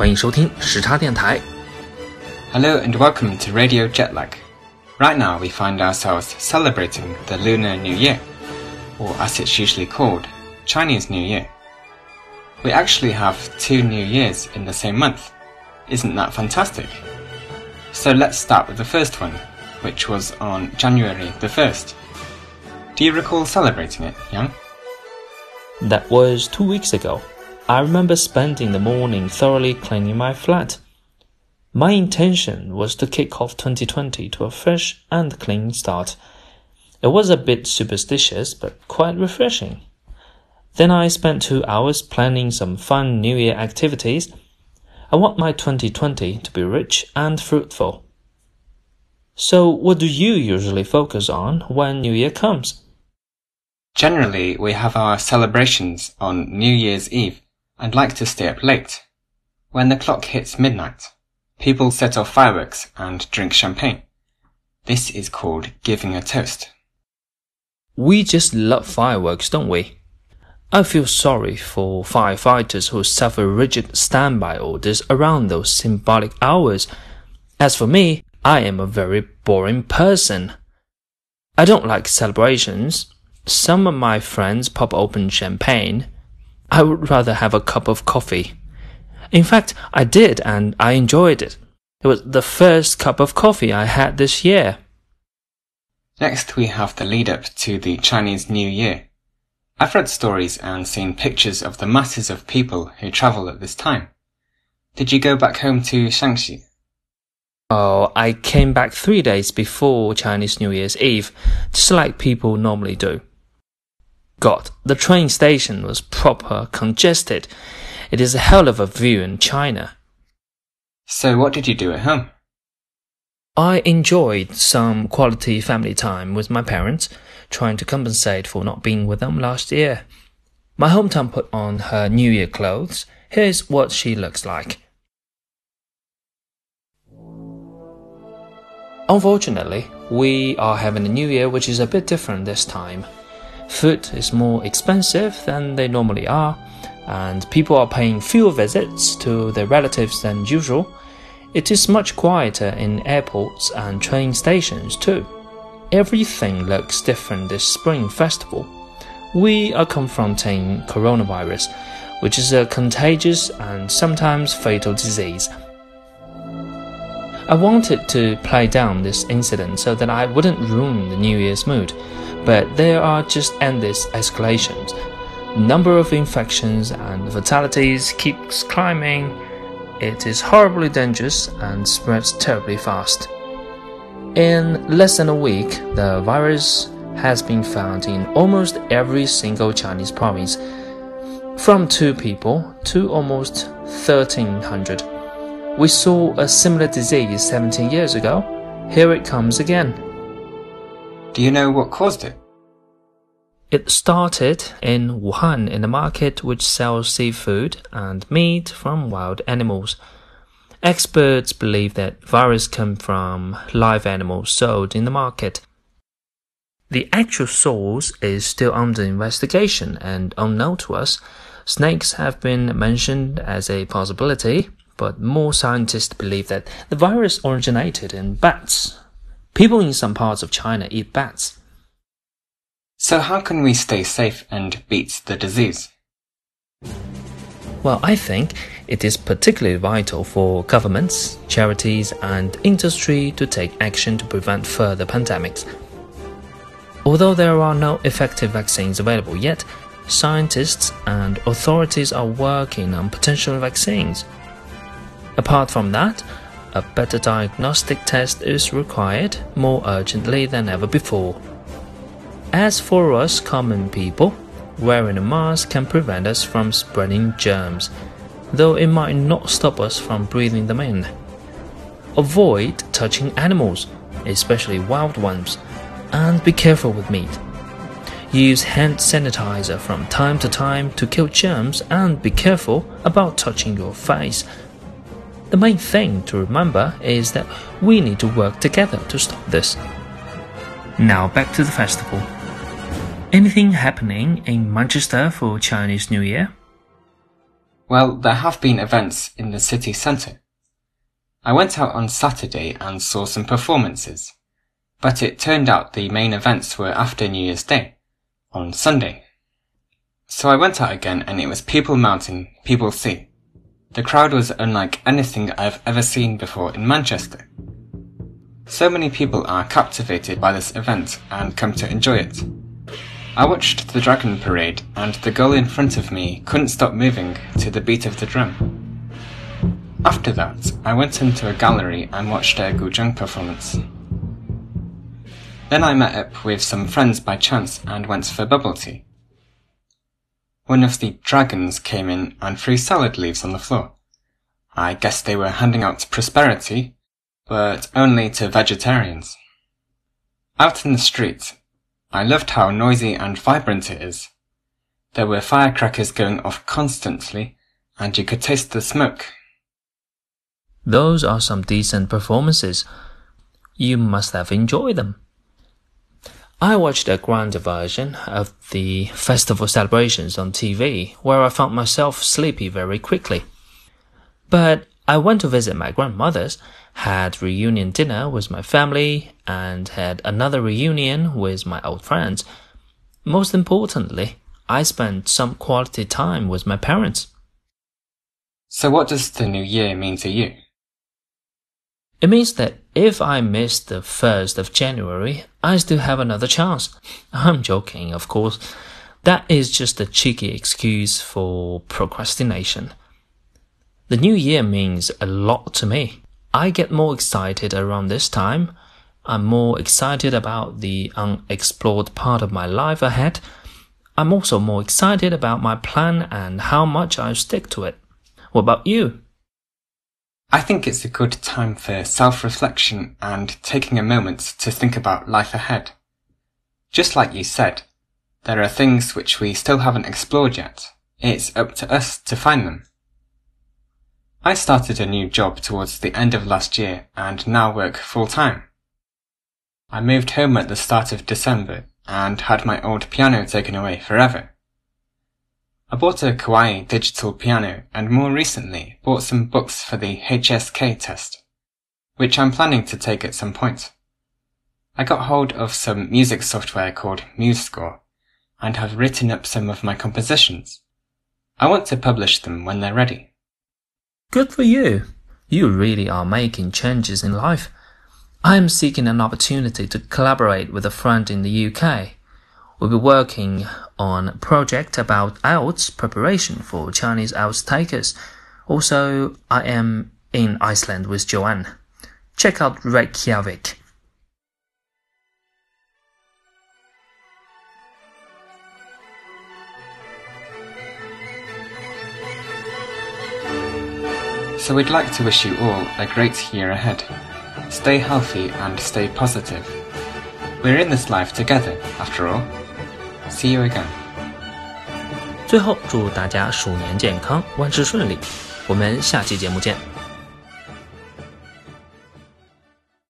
欢迎收听时差电台。 Hello and welcome to Radio Jetlag. Right now we find ourselves celebrating the Lunar New Year, or as it's usually called, Chinese New Year. We actually have two New Years in the same month. Isn't that fantastic? So let's start with the first one, which was on January the 1st. Do you recall celebrating it, Yang? That was two weeks ago. I remember spending the morning thoroughly cleaning my flat. My intention was to kick off 2020 to a fresh and clean start. It was a bit superstitious, but quite refreshing. Then I spent two hours planning some fun New Year activities. I want my 2020 to be rich and fruitful. So, what do you usually focus on when New Year comes? Generally, we have our celebrations on New Year's Eve and like to stay up late. When the clock hits midnight, people set off fireworks and drink champagne. This is called giving a toast. We just love fireworks, don't we? I feel sorry for firefighters who suffer rigid standby orders around those symbolic hours. As for me, I am a very boring person. I don't like celebrations. Some of my friends pop open champagne. I would rather have a cup of coffee. In fact, I did and I enjoyed it. It was the first cup of coffee I had this year. Next, we have the lead up to the Chinese New Year. I've read stories and seen pictures of the masses of people who travel at this time. Did you go back home to Shaanxi? Oh, I came back three days before Chinese New Year's Eve, just like people normally do. God, the train station was proper congested. It is a hell of a view in China. So, what did you do at home? I enjoyed some quality family time with my parents, trying to compensate for not being with them last year. My hometown put on her New Year clothes. Here's what she looks like. Unfortunately, we are having a new year which is a bit different this time. Food is more expensive than they normally are, and people are paying fewer visits to their relatives than usual. It is much quieter in airports and train stations too. Everything looks different this spring festival. We are confronting coronavirus, which is a contagious and sometimes fatal disease. I wanted to play down this incident so that I wouldn't ruin the New Year's mood, but there are just endless escalations. Number of infections and fatalities keeps climbing. It is horribly dangerous and spreads terribly fast. In less than a week, the virus has been found in almost every single Chinese province, from two people to almost 1300. We saw a similar disease 17 years ago. Here it comes again. Do you know what caused it? It started in Wuhan in a market which sells seafood and meat from wild animals. Experts believe that virus come from live animals sold in the market. The actual source is still under investigation and unknown to us. Snakes have been mentioned as a possibility, but more scientists believe that the virus originated in bats. People in some parts of China eat bats. So, how can we stay safe and beat the disease? Well, I think it is particularly vital for governments, charities, and industry to take action to prevent further pandemics. Although there are no effective vaccines available yet, scientists and authorities are working on potential vaccines. Apart from that, a better diagnostic test is required more urgently than ever before. As for us common people, wearing a mask can prevent us from spreading germs, though it might not stop us from breathing them in. Avoid touching animals, especially wild ones, and be careful with meat. Use hand sanitizer from time to time to kill germs and be careful about touching your face. The main thing to remember is that we need to work together to stop this. Now back to the festival. Anything happening in Manchester for Chinese New Year? Well, there have been events in the city centre. I went out on Saturday and saw some performances, but it turned out the main events were after New Year's Day, on Sunday. So I went out again and it was people mountain, people sea. The crowd was unlike anything I've ever seen before in Manchester. So many people are captivated by this event and come to enjoy it. I watched the Dragon Parade and the girl in front of me couldn't stop moving to the beat of the drum. After that, I went into a gallery and watched a Guzheng performance. Then I met up with some friends by chance and went for bubble tea. One of the dragons came in and threw salad leaves on the floor. I guess they were handing out prosperity, but only to vegetarians. Out in the street, I loved how noisy and vibrant it is. There were firecrackers going off constantly, and you could taste the smoke. Those are some decent performances. You must have enjoyed them. I watched a grander version of the festival celebrations on TV, where I found myself sleepy very quickly. But I went to visit my grandmother's, had reunion dinner with my family, and had another reunion with my old friends. Most importantly, I spent some quality time with my parents. So what does the new year mean to you? It means that if I miss the 1st of January, I still have another chance. I'm joking, of course. That is just a cheeky excuse for procrastination. The new year means a lot to me. I get more excited around this time. I'm more excited about the unexplored part of my life ahead. I'm also more excited about my plan and how much I stick to it. What about you? I think it's a good time for self-reflection and taking a moment to think about life ahead. Just like you said, there are things which we still haven't explored yet. It's up to us to find them. I started a new job towards the end of last year and now work full time. I moved home at the start of December and had my old piano taken away forever. I bought a Kawai digital piano and more recently bought some books for the HSK test, which I'm planning to take at some point. I got hold of some music software called MuseScore and have written up some of my compositions. I want to publish them when they're ready. Good for you. You really are making changes in life. I am seeking an opportunity to collaborate with a friend in the UK. We'll be working on a project about IELTS preparation for Chinese IELTS takers. Also, I am in Iceland with Joanne. Check out Reykjavik. So we'd like to wish you all a great year ahead. Stay healthy and stay positive. We're in this life together, after all. See you again. 最后，祝大家鼠年健康，万事顺利。我们下期节目见。